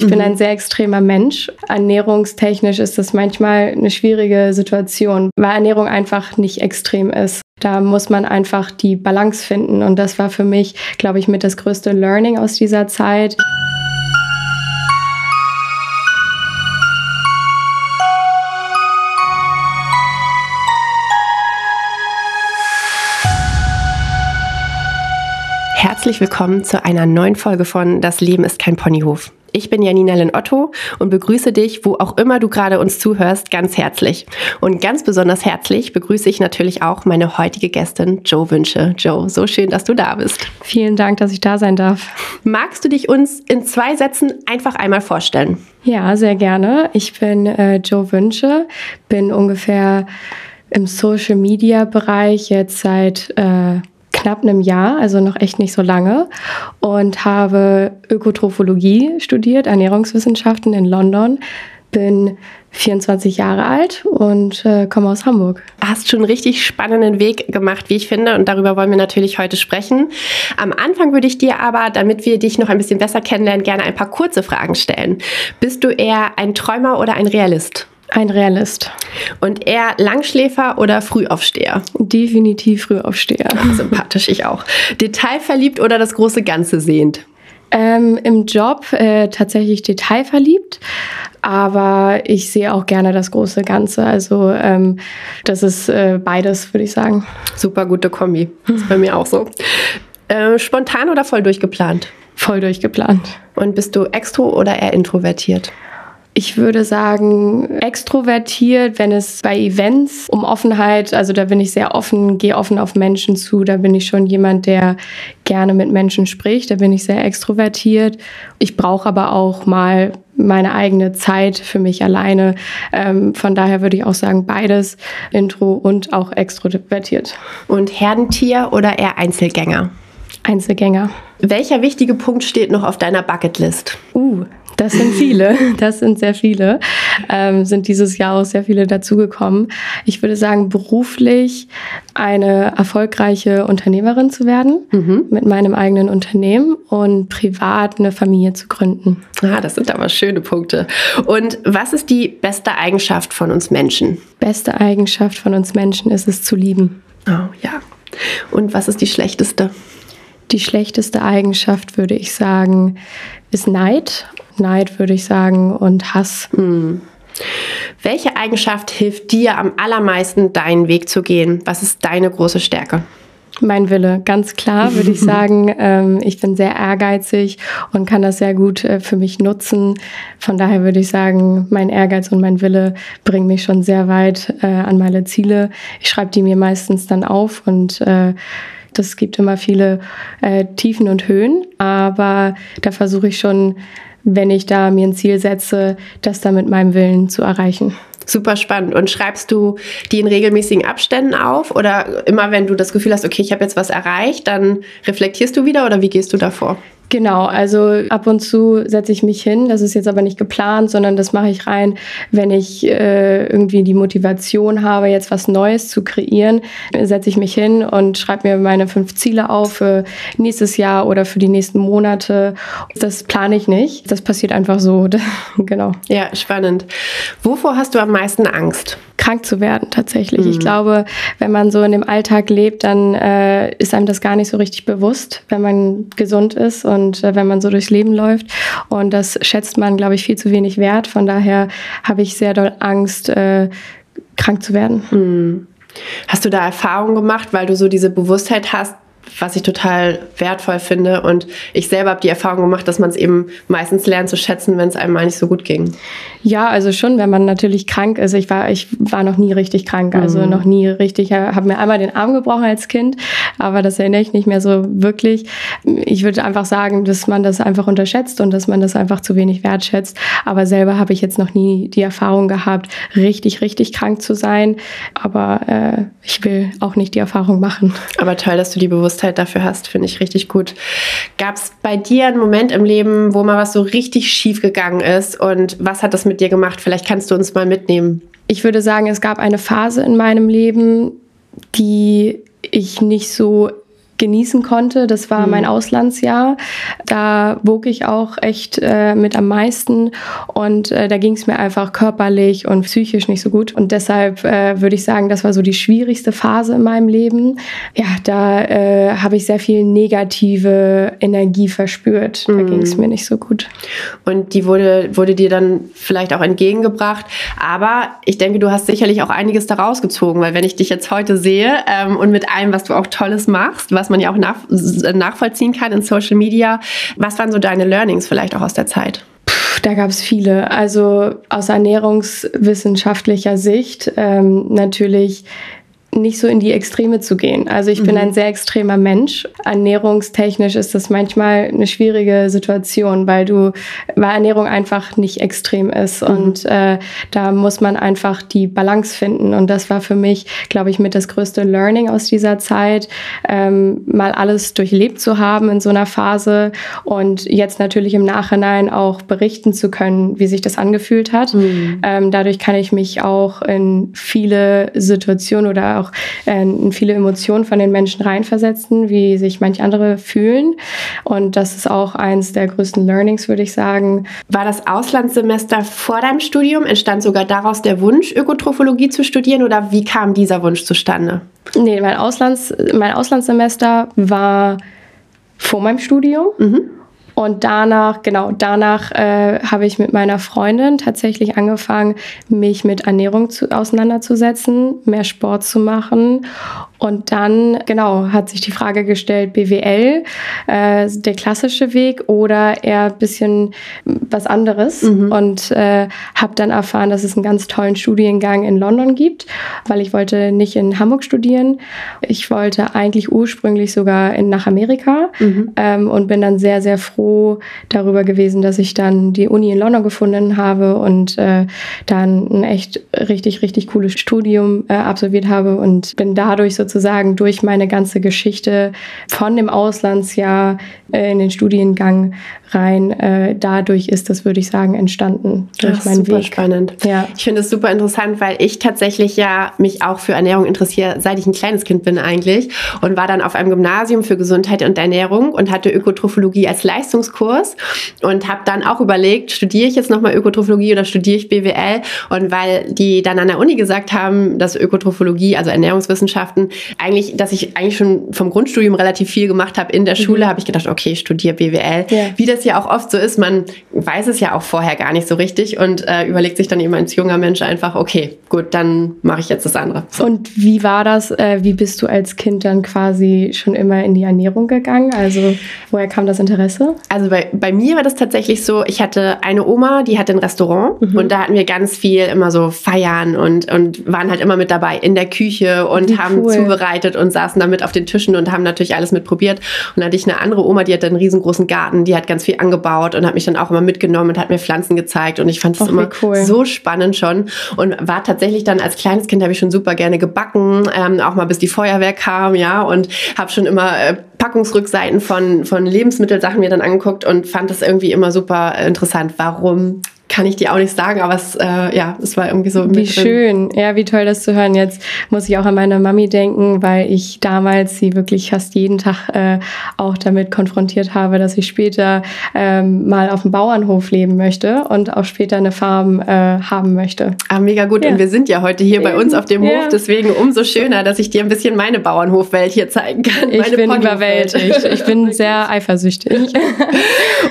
Ich mhm. bin ein sehr extremer Mensch. Ernährungstechnisch ist das manchmal eine schwierige Situation, weil Ernährung einfach nicht extrem ist. Da muss man einfach die Balance finden. Und das war für mich, glaube ich, mit das größte Learning aus dieser Zeit. Herzlich willkommen zu einer neuen Folge von Das Leben ist kein Ponyhof. Ich bin Janina Len Otto und begrüße dich, wo auch immer du gerade uns zuhörst, ganz herzlich. Und ganz besonders herzlich begrüße ich natürlich auch meine heutige Gästin Joe Wünsche. Joe, so schön, dass du da bist. Vielen Dank, dass ich da sein darf. Magst du dich uns in zwei Sätzen einfach einmal vorstellen? Ja, sehr gerne. Ich bin äh, Joe Wünsche, bin ungefähr im Social Media Bereich jetzt seit äh, knapp einem Jahr, also noch echt nicht so lange, und habe Ökotrophologie studiert, Ernährungswissenschaften in London. Bin 24 Jahre alt und äh, komme aus Hamburg. Hast schon einen richtig spannenden Weg gemacht, wie ich finde, und darüber wollen wir natürlich heute sprechen. Am Anfang würde ich dir aber, damit wir dich noch ein bisschen besser kennenlernen, gerne ein paar kurze Fragen stellen. Bist du eher ein Träumer oder ein Realist? Ein Realist. Und eher Langschläfer oder Frühaufsteher? Definitiv Frühaufsteher. Sympathisch, ich auch. Detailverliebt oder das große Ganze sehend? Ähm, Im Job äh, tatsächlich detailverliebt, aber ich sehe auch gerne das große Ganze. Also ähm, das ist äh, beides, würde ich sagen. Super gute Kombi. Das ist bei mir auch so. Äh, spontan oder voll durchgeplant? Voll durchgeplant. Und bist du extro oder eher introvertiert? Ich würde sagen, extrovertiert, wenn es bei Events um Offenheit, also da bin ich sehr offen, gehe offen auf Menschen zu, da bin ich schon jemand, der gerne mit Menschen spricht, da bin ich sehr extrovertiert. Ich brauche aber auch mal meine eigene Zeit für mich alleine. Ähm, von daher würde ich auch sagen, beides, Intro und auch extrovertiert. Und Herdentier oder eher Einzelgänger? Einzelgänger. Welcher wichtige Punkt steht noch auf deiner Bucketlist? Uh, das sind viele, das sind sehr viele. Ähm, sind dieses Jahr auch sehr viele dazugekommen. Ich würde sagen, beruflich eine erfolgreiche Unternehmerin zu werden mhm. mit meinem eigenen Unternehmen und privat eine Familie zu gründen. Ah, das sind aber schöne Punkte. Und was ist die beste Eigenschaft von uns Menschen? Beste Eigenschaft von uns Menschen ist es zu lieben. Oh ja. Und was ist die schlechteste? Die schlechteste Eigenschaft, würde ich sagen, ist Neid Neid, würde ich sagen, und Hass. Hm. Welche Eigenschaft hilft dir am allermeisten, deinen Weg zu gehen? Was ist deine große Stärke? Mein Wille, ganz klar, würde ich sagen. Ähm, ich bin sehr ehrgeizig und kann das sehr gut äh, für mich nutzen. Von daher würde ich sagen, mein Ehrgeiz und mein Wille bringen mich schon sehr weit äh, an meine Ziele. Ich schreibe die mir meistens dann auf und äh, das gibt immer viele äh, Tiefen und Höhen, aber da versuche ich schon wenn ich da mir ein Ziel setze, das da mit meinem Willen zu erreichen. Super spannend. Und schreibst du die in regelmäßigen Abständen auf oder immer wenn du das Gefühl hast, okay, ich habe jetzt was erreicht, dann reflektierst du wieder oder wie gehst du davor? Genau, also ab und zu setze ich mich hin. Das ist jetzt aber nicht geplant, sondern das mache ich rein, wenn ich äh, irgendwie die Motivation habe, jetzt was Neues zu kreieren, setze ich mich hin und schreibe mir meine fünf Ziele auf für nächstes Jahr oder für die nächsten Monate. Das plane ich nicht. Das passiert einfach so. genau. Ja, spannend. Wovor hast du am meisten Angst? Krank zu werden tatsächlich. Mhm. Ich glaube, wenn man so in dem Alltag lebt, dann äh, ist einem das gar nicht so richtig bewusst, wenn man gesund ist und äh, wenn man so durchs Leben läuft. Und das schätzt man, glaube ich, viel zu wenig wert. Von daher habe ich sehr doll Angst, äh, krank zu werden. Mhm. Hast du da Erfahrungen gemacht, weil du so diese Bewusstheit hast, was ich total wertvoll finde. Und ich selber habe die Erfahrung gemacht, dass man es eben meistens lernt zu schätzen, wenn es einem mal nicht so gut ging. Ja, also schon, wenn man natürlich krank ist. Ich war, ich war noch nie richtig krank, also mhm. noch nie richtig. Ich habe mir einmal den Arm gebrochen als Kind, aber das erinnere ich nicht mehr so wirklich. Ich würde einfach sagen, dass man das einfach unterschätzt und dass man das einfach zu wenig wertschätzt. Aber selber habe ich jetzt noch nie die Erfahrung gehabt, richtig, richtig krank zu sein. Aber äh, ich will auch nicht die Erfahrung machen. Aber toll, dass du die Bewusstheit dafür hast, finde ich richtig gut. Gab es bei dir einen Moment im Leben, wo mal was so richtig schief gegangen ist und was hat das mit dir gemacht? Vielleicht kannst du uns mal mitnehmen. Ich würde sagen, es gab eine Phase in meinem Leben, die ich nicht so genießen konnte. Das war mhm. mein Auslandsjahr. Da wog ich auch echt äh, mit am meisten und äh, da ging es mir einfach körperlich und psychisch nicht so gut. Und deshalb äh, würde ich sagen, das war so die schwierigste Phase in meinem Leben. Ja, da äh, habe ich sehr viel negative Energie verspürt. Da mhm. ging es mir nicht so gut. Und die wurde, wurde dir dann vielleicht auch entgegengebracht. Aber ich denke, du hast sicherlich auch einiges daraus gezogen, weil wenn ich dich jetzt heute sehe ähm, und mit allem, was du auch Tolles machst, was man ja auch nach, nachvollziehen kann in Social Media, was waren so deine Learnings vielleicht auch aus der Zeit? Da gab es viele. Also aus ernährungswissenschaftlicher Sicht ähm, natürlich nicht so in die Extreme zu gehen. Also ich bin mhm. ein sehr extremer Mensch. Ernährungstechnisch ist das manchmal eine schwierige Situation, weil du, weil Ernährung einfach nicht extrem ist. Mhm. Und äh, da muss man einfach die Balance finden. Und das war für mich, glaube ich, mit das größte Learning aus dieser Zeit, ähm, mal alles durchlebt zu haben in so einer Phase und jetzt natürlich im Nachhinein auch berichten zu können, wie sich das angefühlt hat. Mhm. Ähm, dadurch kann ich mich auch in viele Situationen oder auch äh, viele Emotionen von den Menschen reinversetzen, wie sich manche andere fühlen. Und das ist auch eins der größten Learnings, würde ich sagen. War das Auslandssemester vor deinem Studium? Entstand sogar daraus der Wunsch, Ökotrophologie zu studieren oder wie kam dieser Wunsch zustande? Nee, mein, Auslands, mein Auslandssemester war vor meinem Studium. Mhm. Und danach, genau, danach äh, habe ich mit meiner Freundin tatsächlich angefangen, mich mit Ernährung zu, auseinanderzusetzen, mehr Sport zu machen und dann, genau, hat sich die Frage gestellt, BWL, äh, der klassische Weg oder eher ein bisschen was anderes. Mhm. Und äh, habe dann erfahren, dass es einen ganz tollen Studiengang in London gibt, weil ich wollte nicht in Hamburg studieren. Ich wollte eigentlich ursprünglich sogar in, nach Amerika mhm. ähm, und bin dann sehr, sehr froh darüber gewesen, dass ich dann die Uni in London gefunden habe und äh, dann ein echt richtig, richtig cooles Studium äh, absolviert habe und bin dadurch sozusagen sozusagen durch meine ganze Geschichte von dem Auslandsjahr äh, in den Studiengang rein. Äh, dadurch ist das, würde ich sagen, entstanden durch Ach, meinen super Weg. spannend. Ja. Ich finde es super interessant, weil ich tatsächlich ja mich auch für Ernährung interessiere, seit ich ein kleines Kind bin eigentlich und war dann auf einem Gymnasium für Gesundheit und Ernährung und hatte Ökotrophologie als Leistungskurs und habe dann auch überlegt, studiere ich jetzt nochmal Ökotrophologie oder studiere ich BWL? Und weil die dann an der Uni gesagt haben, dass Ökotrophologie, also Ernährungswissenschaften, eigentlich, dass ich eigentlich schon vom Grundstudium relativ viel gemacht habe in der mhm. Schule, habe ich gedacht, okay, ich studiere BWL. Ja. Wie das ja auch oft so ist, man weiß es ja auch vorher gar nicht so richtig und äh, überlegt sich dann eben als junger Mensch einfach, okay, gut, dann mache ich jetzt das andere. So. Und wie war das? Äh, wie bist du als Kind dann quasi schon immer in die Ernährung gegangen? Also woher kam das Interesse? Also bei, bei mir war das tatsächlich so, ich hatte eine Oma, die hatte ein Restaurant mhm. und da hatten wir ganz viel immer so Feiern und, und waren halt immer mit dabei in der Küche und wie haben cool. Zubereitet und saßen damit auf den Tischen und haben natürlich alles mitprobiert. Und dann hatte ich eine andere Oma, die hatte einen riesengroßen Garten, die hat ganz viel angebaut und hat mich dann auch immer mitgenommen und hat mir Pflanzen gezeigt. Und ich fand es immer cool. so spannend schon und war tatsächlich dann als kleines Kind habe ich schon super gerne gebacken, ähm, auch mal bis die Feuerwehr kam, ja, und habe schon immer äh, Packungsrückseiten von, von Lebensmittelsachen mir dann angeguckt und fand das irgendwie immer super interessant. Warum kann ich dir auch nicht sagen, aber es, äh, ja, es war irgendwie so. Wie schön, ja, wie toll das zu hören. Jetzt muss ich auch an meine Mami denken, weil ich damals sie wirklich fast jeden Tag äh, auch damit konfrontiert habe, dass ich später ähm, mal auf dem Bauernhof leben möchte und auch später eine Farm äh, haben möchte. Ah, mega gut. Ja. Und wir sind ja heute hier bei uns auf dem ja. Hof, deswegen umso schöner, dass ich dir ein bisschen meine Bauernhofwelt hier zeigen kann. Ich bin überwältigt. Ich bin sehr eifersüchtig.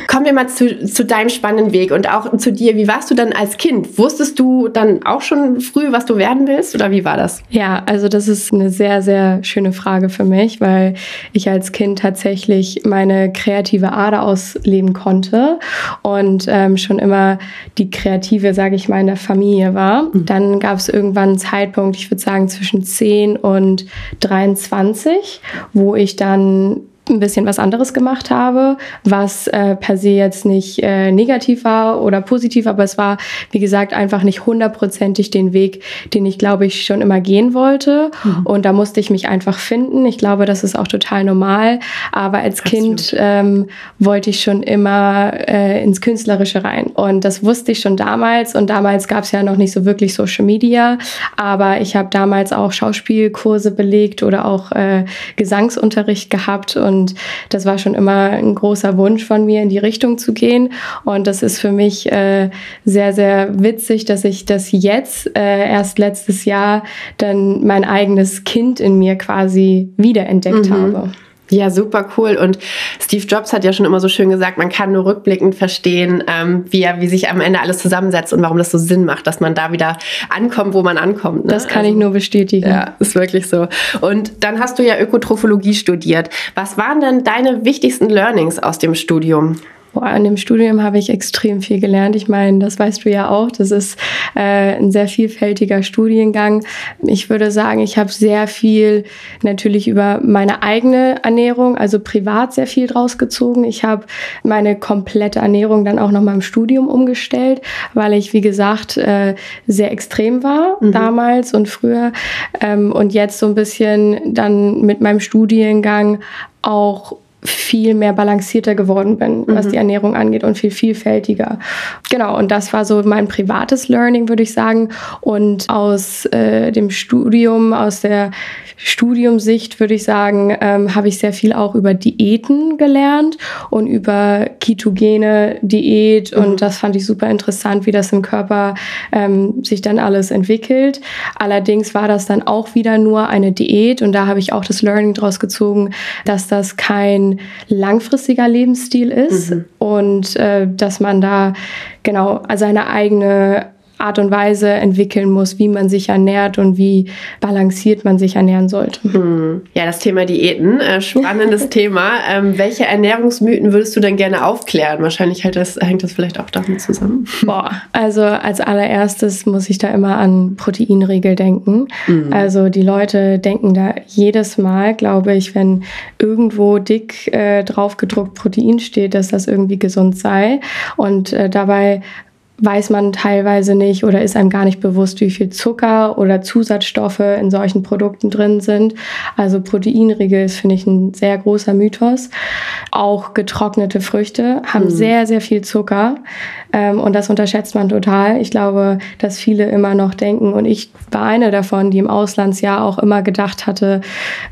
Kommen wir mal zu, zu deinem spannenden Weg und auch zu dir dir, wie warst du dann als Kind? Wusstest du dann auch schon früh, was du werden willst oder wie war das? Ja, also das ist eine sehr, sehr schöne Frage für mich, weil ich als Kind tatsächlich meine kreative Ader ausleben konnte und ähm, schon immer die Kreative, sage ich mal, in der Familie war. Mhm. Dann gab es irgendwann einen Zeitpunkt, ich würde sagen zwischen 10 und 23, wo ich dann ein bisschen was anderes gemacht habe, was äh, per se jetzt nicht äh, negativ war oder positiv, aber es war, wie gesagt, einfach nicht hundertprozentig den Weg, den ich, glaube ich, schon immer gehen wollte. Mhm. Und da musste ich mich einfach finden. Ich glaube, das ist auch total normal. Aber als Absolut. Kind ähm, wollte ich schon immer äh, ins Künstlerische rein. Und das wusste ich schon damals. Und damals gab es ja noch nicht so wirklich Social Media. Aber ich habe damals auch Schauspielkurse belegt oder auch äh, Gesangsunterricht gehabt. Und das war schon immer ein großer Wunsch von mir, in die Richtung zu gehen. Und das ist für mich äh, sehr, sehr witzig, dass ich das jetzt äh, erst letztes Jahr dann mein eigenes Kind in mir quasi wiederentdeckt mhm. habe. Ja, super cool. Und Steve Jobs hat ja schon immer so schön gesagt, man kann nur rückblickend verstehen, ähm, wie, er, wie sich am Ende alles zusammensetzt und warum das so Sinn macht, dass man da wieder ankommt, wo man ankommt. Ne? Das kann also, ich nur bestätigen. Ja, ist wirklich so. Und dann hast du ja Ökotrophologie studiert. Was waren denn deine wichtigsten Learnings aus dem Studium? Boah, an dem Studium habe ich extrem viel gelernt. Ich meine, das weißt du ja auch. Das ist äh, ein sehr vielfältiger Studiengang. Ich würde sagen, ich habe sehr viel natürlich über meine eigene Ernährung, also privat sehr viel draus gezogen. Ich habe meine komplette Ernährung dann auch noch mal im Studium umgestellt, weil ich, wie gesagt, äh, sehr extrem war mhm. damals und früher. Ähm, und jetzt so ein bisschen dann mit meinem Studiengang auch viel mehr balancierter geworden bin, was mhm. die Ernährung angeht und viel vielfältiger. Genau, und das war so mein privates Learning, würde ich sagen. Und aus äh, dem Studium, aus der Studiumsicht würde ich sagen, ähm, habe ich sehr viel auch über Diäten gelernt und über ketogene Diät. Mhm. Und das fand ich super interessant, wie das im Körper ähm, sich dann alles entwickelt. Allerdings war das dann auch wieder nur eine Diät und da habe ich auch das Learning draus gezogen, dass das kein langfristiger Lebensstil ist mhm. und äh, dass man da genau seine eigene Art und Weise entwickeln muss, wie man sich ernährt und wie balanciert man sich ernähren sollte. Hm. Ja, das Thema Diäten, äh, spannendes Thema. Ähm, welche Ernährungsmythen würdest du denn gerne aufklären? Wahrscheinlich hängt das, hängt das vielleicht auch damit zusammen. Boah, also als allererstes muss ich da immer an Proteinriegel denken. Mhm. Also die Leute denken da jedes Mal, glaube ich, wenn irgendwo dick äh, drauf gedruckt Protein steht, dass das irgendwie gesund sei. Und äh, dabei weiß man teilweise nicht oder ist einem gar nicht bewusst, wie viel Zucker oder Zusatzstoffe in solchen Produkten drin sind. Also Proteinriegel ist, finde ich, ein sehr großer Mythos. Auch getrocknete Früchte haben mhm. sehr, sehr viel Zucker ähm, und das unterschätzt man total. Ich glaube, dass viele immer noch denken und ich war eine davon, die im Auslandsjahr auch immer gedacht hatte,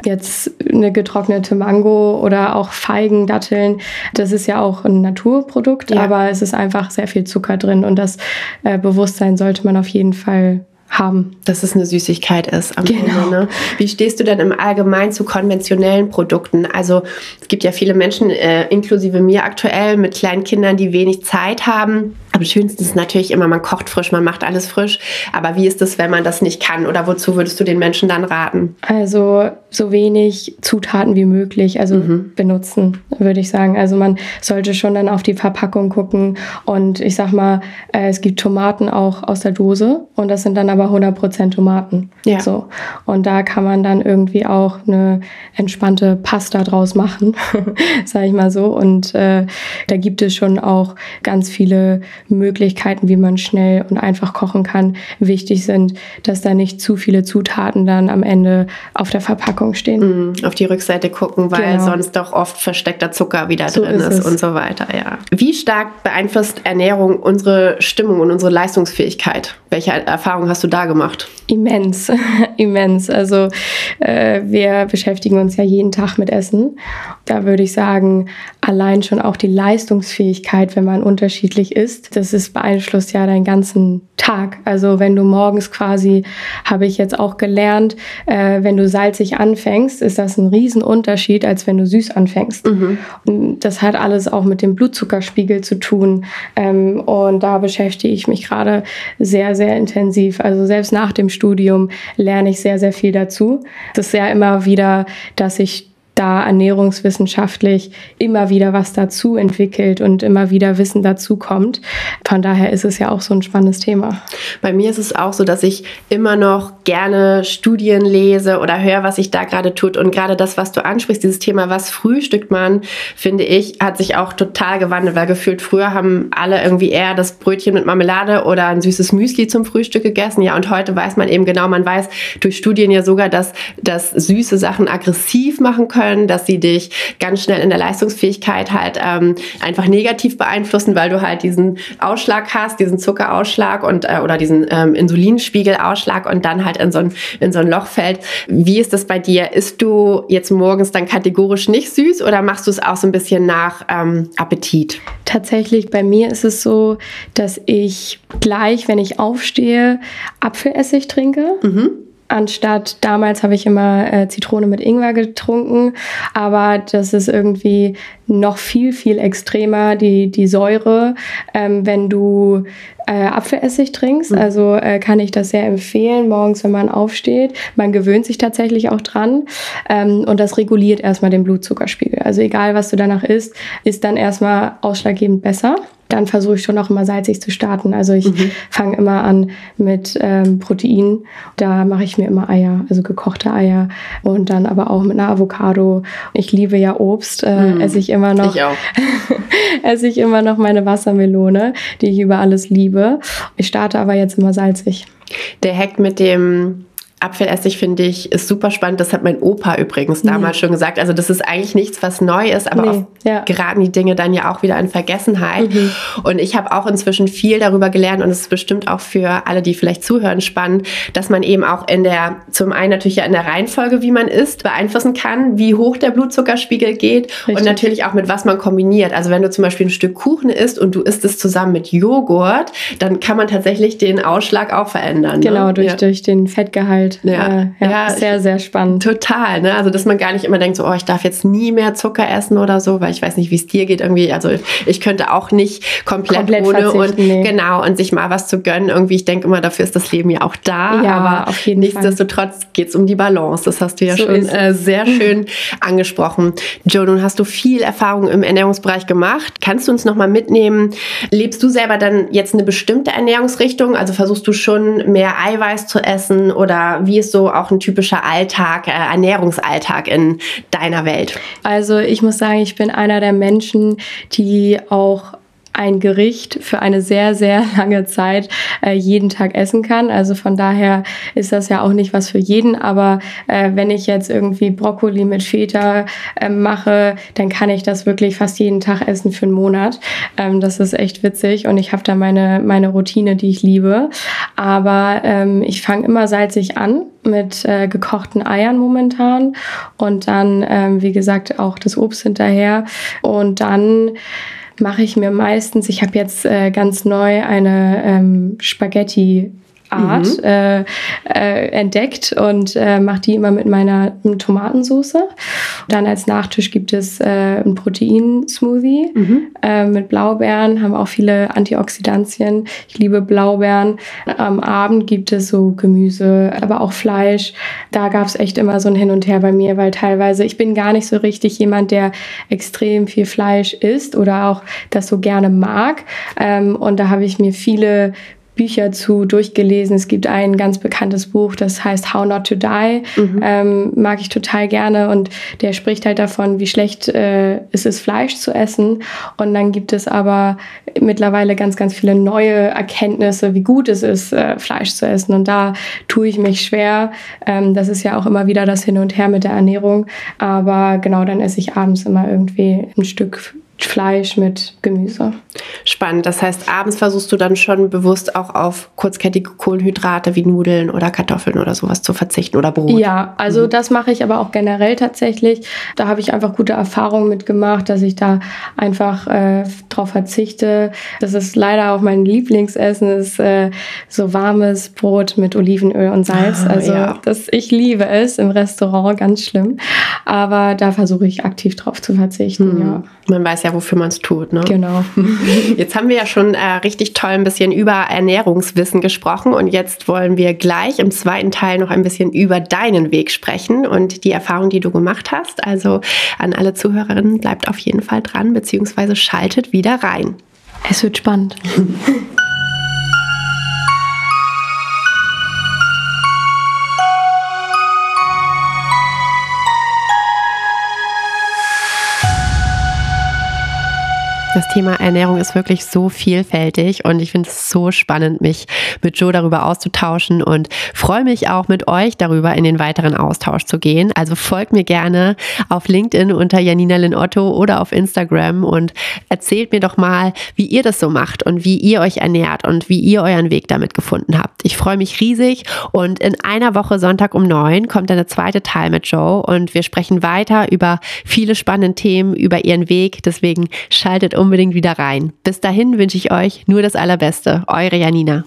jetzt eine getrocknete Mango oder auch Feigen, Datteln, das ist ja auch ein Naturprodukt, ja. aber es ist einfach sehr viel Zucker drin und das äh, Bewusstsein sollte man auf jeden Fall haben. Dass es eine Süßigkeit ist am genau. Ende. Ne? Wie stehst du denn im Allgemeinen zu konventionellen Produkten? Also es gibt ja viele Menschen, äh, inklusive mir aktuell, mit kleinen Kindern, die wenig Zeit haben am schönsten ist natürlich immer, man kocht frisch, man macht alles frisch. Aber wie ist es, wenn man das nicht kann? Oder wozu würdest du den Menschen dann raten? Also so wenig Zutaten wie möglich, also mhm. benutzen, würde ich sagen. Also man sollte schon dann auf die Verpackung gucken. Und ich sag mal, äh, es gibt Tomaten auch aus der Dose und das sind dann aber 100% Tomaten. Ja. So. Und da kann man dann irgendwie auch eine entspannte Pasta draus machen, sage ich mal so. Und äh, da gibt es schon auch ganz viele Möglichkeiten, wie man schnell und einfach kochen kann, wichtig sind, dass da nicht zu viele Zutaten dann am Ende auf der Verpackung stehen. Mm, auf die Rückseite gucken, weil genau. sonst doch oft versteckter Zucker wieder so drin ist, ist und so weiter. Ja. Wie stark beeinflusst Ernährung unsere Stimmung und unsere Leistungsfähigkeit? Welche Erfahrungen hast du da gemacht? Immens, immens. Also äh, wir beschäftigen uns ja jeden Tag mit Essen. Da würde ich sagen, allein schon auch die Leistungsfähigkeit, wenn man unterschiedlich ist, das ist beeinflusst ja deinen ganzen Tag. Also wenn du morgens quasi, habe ich jetzt auch gelernt, äh, wenn du salzig anfängst, ist das ein Riesenunterschied, als wenn du süß anfängst. Mhm. Und das hat alles auch mit dem Blutzuckerspiegel zu tun. Ähm, und da beschäftige ich mich gerade sehr, sehr intensiv. Also selbst nach dem Studium lerne ich sehr, sehr viel dazu. Das ist ja immer wieder, dass ich da ernährungswissenschaftlich immer wieder was dazu entwickelt und immer wieder Wissen dazu kommt. Von daher ist es ja auch so ein spannendes Thema. Bei mir ist es auch so, dass ich immer noch gerne Studien lese oder höre, was sich da gerade tut. Und gerade das, was du ansprichst, dieses Thema, was frühstückt man, finde ich, hat sich auch total gewandelt, weil gefühlt früher haben alle irgendwie eher das Brötchen mit Marmelade oder ein süßes Müsli zum Frühstück gegessen. Ja, und heute weiß man eben genau, man weiß durch Studien ja sogar, dass, dass süße Sachen aggressiv machen können, dass sie dich ganz schnell in der Leistungsfähigkeit halt ähm, einfach negativ beeinflussen, weil du halt diesen Ausschlag hast, diesen Zuckerausschlag und äh, oder diesen ähm, Insulinspiegelausschlag und dann halt in so, ein, in so ein Loch fällt. Wie ist das bei dir? Isst du jetzt morgens dann kategorisch nicht süß oder machst du es auch so ein bisschen nach ähm, Appetit? Tatsächlich, bei mir ist es so, dass ich gleich, wenn ich aufstehe, Apfelessig trinke. Mhm anstatt damals habe ich immer äh, Zitrone mit Ingwer getrunken, aber das ist irgendwie noch viel, viel extremer, die, die Säure, ähm, wenn du äh, Apfelessig trinkst. Mhm. Also äh, kann ich das sehr empfehlen, morgens, wenn man aufsteht. Man gewöhnt sich tatsächlich auch dran ähm, und das reguliert erstmal den Blutzuckerspiegel. Also egal, was du danach isst, ist dann erstmal ausschlaggebend besser dann versuche ich schon auch immer salzig zu starten. Also ich mhm. fange immer an mit ähm, Protein. Da mache ich mir immer Eier, also gekochte Eier und dann aber auch mit einer Avocado. Ich liebe ja Obst, äh, mhm. esse ich immer noch. Ich auch. esse ich immer noch meine Wassermelone, die ich über alles liebe. Ich starte aber jetzt immer salzig. Der Hack mit dem Apfelessig finde ich ist super spannend. Das hat mein Opa übrigens damals schon gesagt. Also das ist eigentlich nichts, was neu ist, aber nee, ja. geraten die Dinge dann ja auch wieder in Vergessenheit. Mhm. Und ich habe auch inzwischen viel darüber gelernt und es ist bestimmt auch für alle, die vielleicht zuhören, spannend, dass man eben auch in der, zum einen natürlich ja in der Reihenfolge, wie man isst, beeinflussen kann, wie hoch der Blutzuckerspiegel geht Richtig. und natürlich auch mit was man kombiniert. Also wenn du zum Beispiel ein Stück Kuchen isst und du isst es zusammen mit Joghurt, dann kann man tatsächlich den Ausschlag auch verändern. Ne? Genau, ne? durch, ja. durch den Fettgehalt Welt. Ja, äh, ja, ja, sehr, sehr spannend. Total, ne? Also, dass man gar nicht immer denkt, so, oh, ich darf jetzt nie mehr Zucker essen oder so, weil ich weiß nicht, wie es dir geht irgendwie. Also, ich könnte auch nicht komplett, komplett ohne und nee. genau und sich mal was zu gönnen. Irgendwie, ich denke immer, dafür ist das Leben ja auch da. Ja, aber auf jeden nichtsdestotrotz geht es um die Balance. Das hast du ja so schon äh, sehr schön angesprochen. Joe, nun hast du viel Erfahrung im Ernährungsbereich gemacht. Kannst du uns nochmal mitnehmen? Lebst du selber dann jetzt eine bestimmte Ernährungsrichtung? Also versuchst du schon mehr Eiweiß zu essen oder wie ist so auch ein typischer Alltag, äh, Ernährungsalltag in deiner Welt? Also ich muss sagen, ich bin einer der Menschen, die auch ein Gericht für eine sehr, sehr lange Zeit äh, jeden Tag essen kann. Also von daher ist das ja auch nicht was für jeden. Aber äh, wenn ich jetzt irgendwie Brokkoli mit Feta äh, mache, dann kann ich das wirklich fast jeden Tag essen für einen Monat. Ähm, das ist echt witzig und ich habe da meine, meine Routine, die ich liebe. Aber ähm, ich fange immer salzig an mit äh, gekochten Eiern momentan und dann, ähm, wie gesagt, auch das Obst hinterher. Und dann mache ich mir meistens, ich habe jetzt äh, ganz neu eine ähm, Spaghetti Art mhm. äh, äh, entdeckt und äh, mache die immer mit meiner Tomatensauce. Dann als Nachtisch gibt es äh, ein Protein-Smoothie mhm. Äh, mit Blaubeeren, haben auch viele Antioxidantien. Ich liebe Blaubeeren. Am Abend gibt es so Gemüse, aber auch Fleisch. Da gab es echt immer so ein Hin und Her bei mir, weil teilweise ich bin gar nicht so richtig jemand, der extrem viel Fleisch isst oder auch das so gerne mag. Ähm, und da habe ich mir viele Bücher zu durchgelesen. Es gibt ein ganz bekanntes Buch, das heißt How Not to Die. Mhm. Ähm, mag ich total gerne und der spricht halt davon, wie schlecht äh, es ist, Fleisch zu essen. Und dann gibt es aber mittlerweile ganz, ganz viele neue Erkenntnisse, wie gut es ist, äh, Fleisch zu essen. Und da tue ich mich schwer. Ähm, das ist ja auch immer wieder das Hin und Her mit der Ernährung. Aber genau, dann esse ich abends immer irgendwie ein Stück Fleisch mit Gemüse. Spannend. Das heißt, abends versuchst du dann schon bewusst auch auf kurzkettige Kohlenhydrate wie Nudeln oder Kartoffeln oder sowas zu verzichten oder Brot. Ja, also mhm. das mache ich aber auch generell tatsächlich. Da habe ich einfach gute Erfahrungen mitgemacht, dass ich da einfach äh, drauf verzichte. Das ist leider auch mein Lieblingsessen, ist äh, so warmes Brot mit Olivenöl und Salz. Ah, also ja. das, ich liebe es im Restaurant, ganz schlimm. Aber da versuche ich aktiv drauf zu verzichten, mhm. ja. Man weiß ja ja, wofür man es tut. Ne? Genau. Jetzt haben wir ja schon äh, richtig toll ein bisschen über Ernährungswissen gesprochen und jetzt wollen wir gleich im zweiten Teil noch ein bisschen über deinen Weg sprechen und die Erfahrung, die du gemacht hast. Also an alle Zuhörerinnen, bleibt auf jeden Fall dran, beziehungsweise schaltet wieder rein. Es wird spannend. Thema Ernährung ist wirklich so vielfältig und ich finde es so spannend, mich mit Joe darüber auszutauschen und freue mich auch mit euch darüber in den weiteren Austausch zu gehen. Also folgt mir gerne auf LinkedIn unter Janina Lin Otto oder auf Instagram und erzählt mir doch mal, wie ihr das so macht und wie ihr euch ernährt und wie ihr euren Weg damit gefunden habt. Ich freue mich riesig und in einer Woche Sonntag um neun kommt dann der zweite Teil mit Joe und wir sprechen weiter über viele spannende Themen, über ihren Weg. Deswegen schaltet um unbedingt wieder rein. Bis dahin wünsche ich euch nur das Allerbeste. Eure Janina.